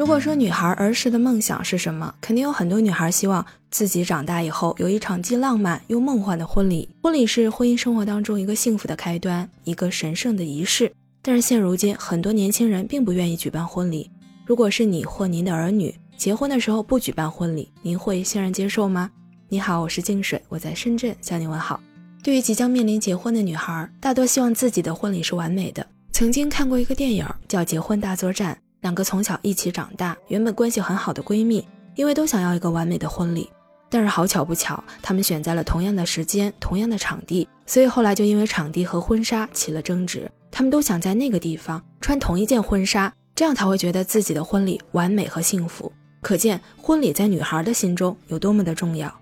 如果说女孩儿时的梦想是什么，肯定有很多女孩希望自己长大以后有一场既浪漫又梦幻的婚礼。婚礼是婚姻生活当中一个幸福的开端，一个神圣的仪式。但是现如今，很多年轻人并不愿意举办婚礼。如果是你或您的儿女结婚的时候不举办婚礼，您会欣然接受吗？你好，我是静水，我在深圳向你问好。对于即将面临结婚的女孩，大多希望自己的婚礼是完美的。曾经看过一个电影叫《结婚大作战》。两个从小一起长大、原本关系很好的闺蜜，因为都想要一个完美的婚礼，但是好巧不巧，她们选在了同样的时间、同样的场地，所以后来就因为场地和婚纱起了争执。她们都想在那个地方穿同一件婚纱，这样才会觉得自己的婚礼完美和幸福。可见婚礼在女孩的心中有多么的重要。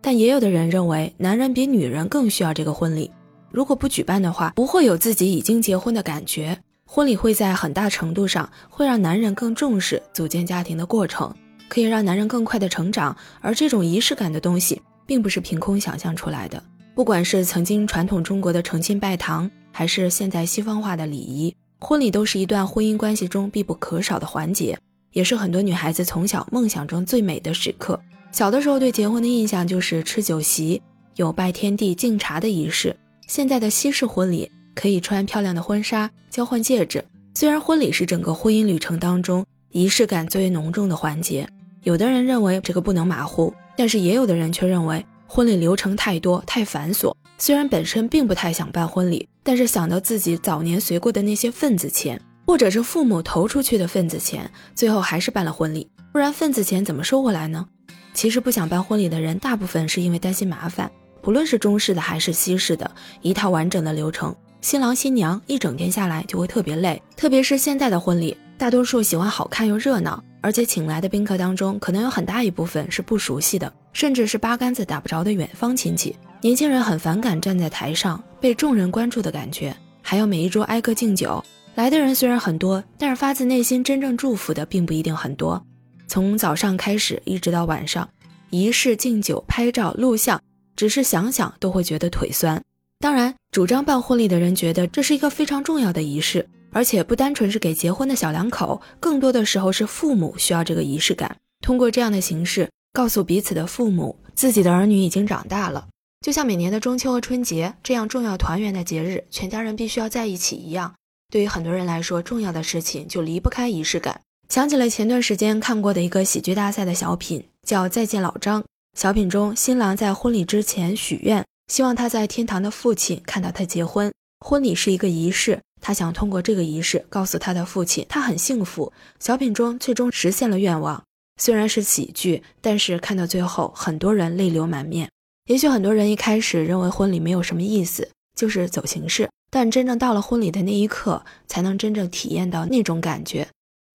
但也有的人认为，男人比女人更需要这个婚礼，如果不举办的话，不会有自己已经结婚的感觉。婚礼会在很大程度上会让男人更重视组建家庭的过程，可以让男人更快的成长。而这种仪式感的东西，并不是凭空想象出来的。不管是曾经传统中国的成亲拜堂，还是现在西方化的礼仪，婚礼都是一段婚姻关系中必不可少的环节，也是很多女孩子从小梦想中最美的时刻。小的时候对结婚的印象就是吃酒席，有拜天地敬茶的仪式。现在的西式婚礼。可以穿漂亮的婚纱，交换戒指。虽然婚礼是整个婚姻旅程当中仪式感最为浓重的环节，有的人认为这个不能马虎，但是也有的人却认为婚礼流程太多太繁琐。虽然本身并不太想办婚礼，但是想到自己早年随过的那些份子钱，或者是父母投出去的份子钱，最后还是办了婚礼。不然份子钱怎么收回来呢？其实不想办婚礼的人，大部分是因为担心麻烦。不论是中式的还是西式的，一套完整的流程。新郎新娘一整天下来就会特别累，特别是现在的婚礼，大多数喜欢好看又热闹，而且请来的宾客当中，可能有很大一部分是不熟悉的，甚至是八竿子打不着的远方亲戚。年轻人很反感站在台上被众人关注的感觉，还要每一桌挨个敬酒。来的人虽然很多，但是发自内心真正祝福的并不一定很多。从早上开始一直到晚上，仪式、敬酒、拍照、录像，只是想想都会觉得腿酸。当然，主张办婚礼的人觉得这是一个非常重要的仪式，而且不单纯是给结婚的小两口，更多的时候是父母需要这个仪式感。通过这样的形式，告诉彼此的父母，自己的儿女已经长大了。就像每年的中秋和春节这样重要团圆的节日，全家人必须要在一起一样。对于很多人来说，重要的事情就离不开仪式感。想起了前段时间看过的一个喜剧大赛的小品，叫《再见老张》。小品中，新郎在婚礼之前许愿。希望他在天堂的父亲看到他结婚。婚礼是一个仪式，他想通过这个仪式告诉他的父亲，他很幸福。小品中最终实现了愿望，虽然是喜剧，但是看到最后，很多人泪流满面。也许很多人一开始认为婚礼没有什么意思，就是走形式，但真正到了婚礼的那一刻，才能真正体验到那种感觉。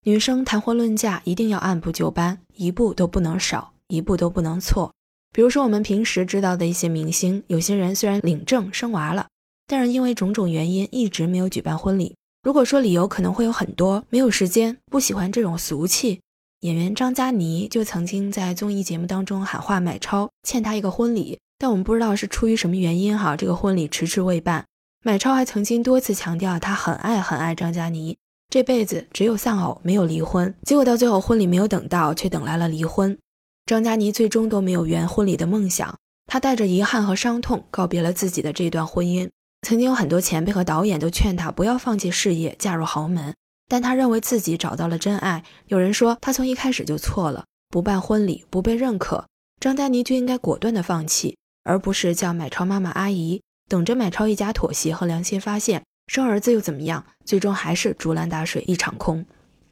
女生谈婚论嫁一定要按部就班，一步都不能少，一步都不能错。比如说，我们平时知道的一些明星，有些人虽然领证生娃了，但是因为种种原因一直没有举办婚礼。如果说理由可能会有很多，没有时间，不喜欢这种俗气。演员张嘉倪就曾经在综艺节目当中喊话买超，欠他一个婚礼，但我们不知道是出于什么原因哈，这个婚礼迟迟未办。买超还曾经多次强调他很爱很爱张嘉倪，这辈子只有丧偶没有离婚。结果到最后婚礼没有等到，却等来了离婚。张嘉倪最终都没有圆婚礼的梦想，她带着遗憾和伤痛告别了自己的这段婚姻。曾经有很多前辈和导演都劝她不要放弃事业，嫁入豪门，但她认为自己找到了真爱。有人说她从一开始就错了，不办婚礼不被认可，张嘉倪就应该果断的放弃，而不是叫买超妈妈阿姨，等着买超一家妥协和良心发现，生儿子又怎么样？最终还是竹篮打水一场空。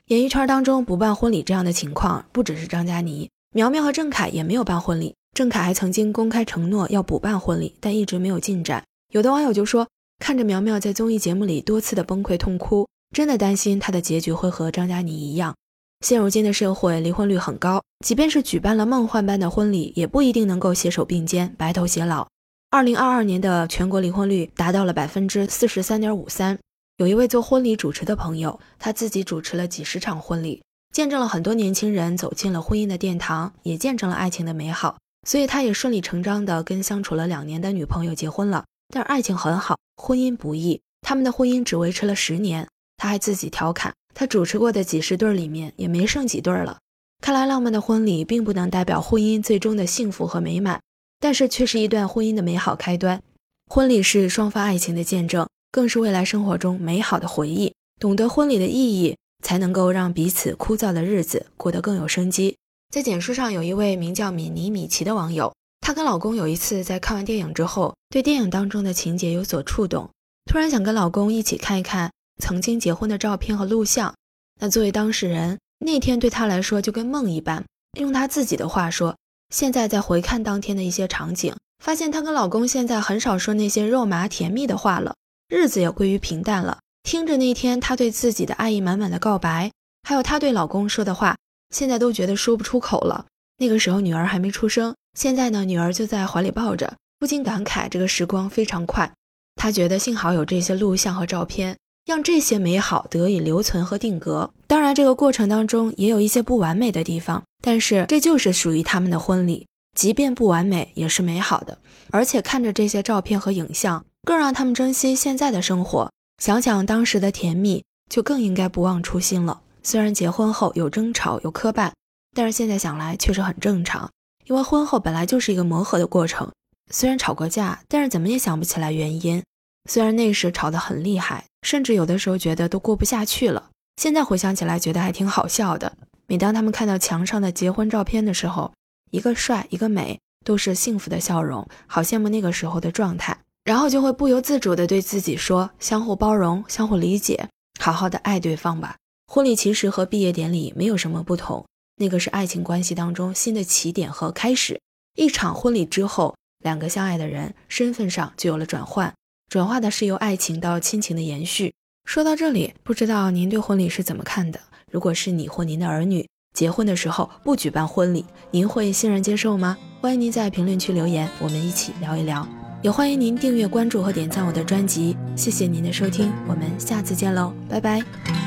演艺圈当中不办婚礼这样的情况，不只是张嘉倪。苗苗和郑恺也没有办婚礼，郑恺还曾经公开承诺要补办婚礼，但一直没有进展。有的网友就说，看着苗苗在综艺节目里多次的崩溃痛哭，真的担心她的结局会和张嘉倪一样。现如今的社会离婚率很高，即便是举办了梦幻般的婚礼，也不一定能够携手并肩、白头偕老。二零二二年的全国离婚率达到了百分之四十三点五三。有一位做婚礼主持的朋友，他自己主持了几十场婚礼。见证了很多年轻人走进了婚姻的殿堂，也见证了爱情的美好，所以他也顺理成章的跟相处了两年的女朋友结婚了。但爱情很好，婚姻不易，他们的婚姻只维持了十年。他还自己调侃，他主持过的几十对里面也没剩几对了。看来浪漫的婚礼并不能代表婚姻最终的幸福和美满，但是却是一段婚姻的美好开端。婚礼是双方爱情的见证，更是未来生活中美好的回忆。懂得婚礼的意义，才能够让彼此枯燥的日子过得更有生机。在简书上有一位名叫米妮米奇的网友，她跟老公有一次在看完电影之后，对电影当中的情节有所触动，突然想跟老公一起看一看曾经结婚的照片和录像。那作为当事人，那天对她来说就跟梦一般。用她自己的话说，现在在回看当天的一些场景，发现她跟老公现在很少说那些肉麻甜蜜的话了，日子也归于平淡了。听着那天她对自己的爱意满满的告白，还有她对老公说的话。现在都觉得说不出口了。那个时候女儿还没出生，现在呢，女儿就在怀里抱着，不禁感慨这个时光非常快。她觉得幸好有这些录像和照片，让这些美好得以留存和定格。当然，这个过程当中也有一些不完美的地方，但是这就是属于他们的婚礼，即便不完美也是美好的。而且看着这些照片和影像，更让他们珍惜现在的生活。想想当时的甜蜜，就更应该不忘初心了。虽然结婚后有争吵有磕绊，但是现在想来确实很正常，因为婚后本来就是一个磨合的过程。虽然吵过架，但是怎么也想不起来原因。虽然那时吵得很厉害，甚至有的时候觉得都过不下去了，现在回想起来觉得还挺好笑的。每当他们看到墙上的结婚照片的时候，一个帅一个美，都是幸福的笑容，好羡慕那个时候的状态，然后就会不由自主地对自己说：相互包容，相互理解，好好的爱对方吧。婚礼其实和毕业典礼没有什么不同，那个是爱情关系当中新的起点和开始。一场婚礼之后，两个相爱的人身份上就有了转换，转化的是由爱情到亲情的延续。说到这里，不知道您对婚礼是怎么看的？如果是你或您的儿女结婚的时候不举办婚礼，您会欣然接受吗？欢迎您在评论区留言，我们一起聊一聊。也欢迎您订阅、关注和点赞我的专辑。谢谢您的收听，我们下次见喽，拜拜。